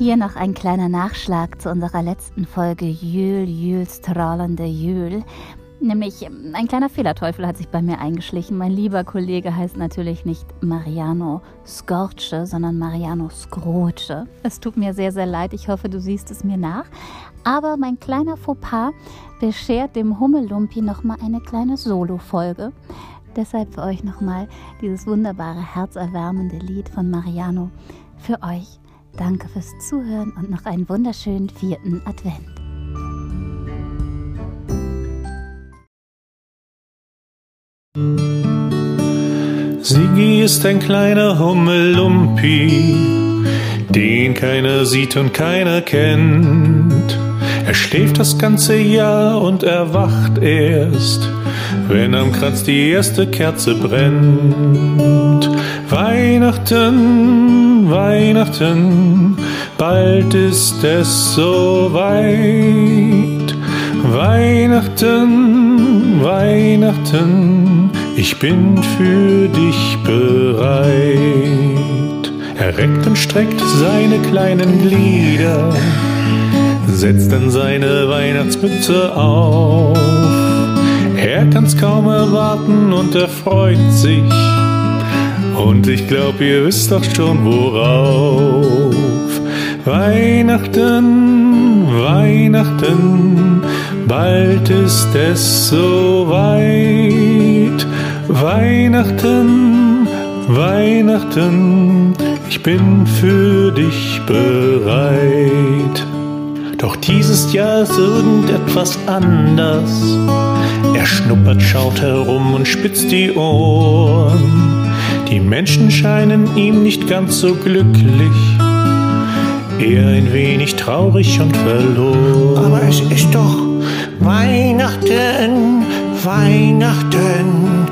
Hier noch ein kleiner Nachschlag zu unserer letzten Folge Jül, Jül, strahlende Jül. Nämlich ein kleiner Fehlerteufel hat sich bei mir eingeschlichen. Mein lieber Kollege heißt natürlich nicht Mariano Scorce, sondern Mariano Scroce. Es tut mir sehr, sehr leid. Ich hoffe, du siehst es mir nach. Aber mein kleiner Fauxpas beschert dem Hummellumpi nochmal eine kleine Solo-Folge. Deshalb für euch nochmal dieses wunderbare, herzerwärmende Lied von Mariano für euch. Danke fürs Zuhören und noch einen wunderschönen vierten Advent. Sigi ist ein kleiner Hummelumpi, den keiner sieht und keiner kennt. Er schläft das ganze Jahr und erwacht erst, wenn am Kranz die erste Kerze brennt. Weihnachten, Weihnachten, bald ist es soweit. Weihnachten, Weihnachten, ich bin für dich bereit. Er reckt und streckt seine kleinen Glieder, setzt dann seine Weihnachtsmütze auf. Er kann's kaum erwarten und er freut sich. Und ich glaub, ihr wisst doch schon worauf. Weihnachten, Weihnachten, bald ist es soweit. Weihnachten, Weihnachten, ich bin für dich bereit. Doch dieses Jahr ist irgendetwas anders. Er schnuppert, schaut herum und spitzt die Ohren. Die Menschen scheinen ihm nicht ganz so glücklich, eher ein wenig traurig und verloren. Aber es ist doch Weihnachten, Weihnachten,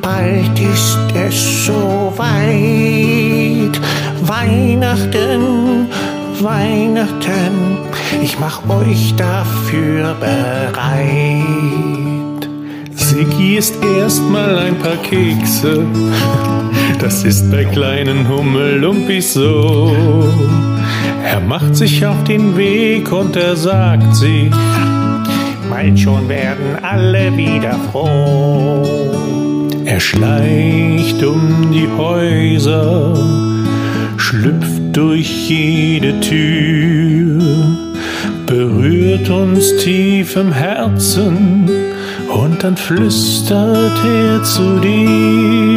bald ist es so weit. Weihnachten, Weihnachten, ich mach euch dafür bereit. Siggi isst erstmal ein paar Kekse, das ist bei kleinen Hummelumpis so. Er macht sich auf den Weg und er sagt sich, bald schon werden alle wieder froh. Er schleicht um die Häuser, schlüpft durch jede Tür, berührt uns tief im Herzen und dann flüstert er zu dir.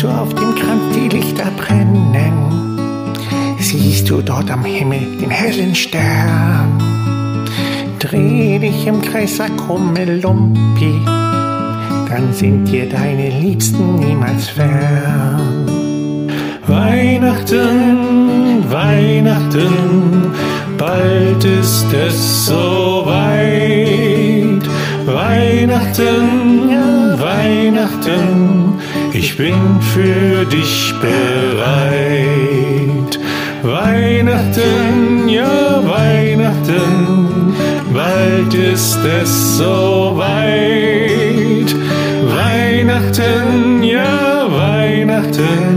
Du auf dem Kranz die Lichter brennen? Siehst du dort am Himmel den hellen Stern? Dreh dich im Kreis, sag Kummelumpi, dann sind dir deine Liebsten niemals fern. Weihnachten, Weihnachten, bald ist es soweit. Weihnachten, Weihnachten, ich bin für dich bereit. Weihnachten, ja Weihnachten, bald ist es soweit. Weihnachten, ja Weihnachten,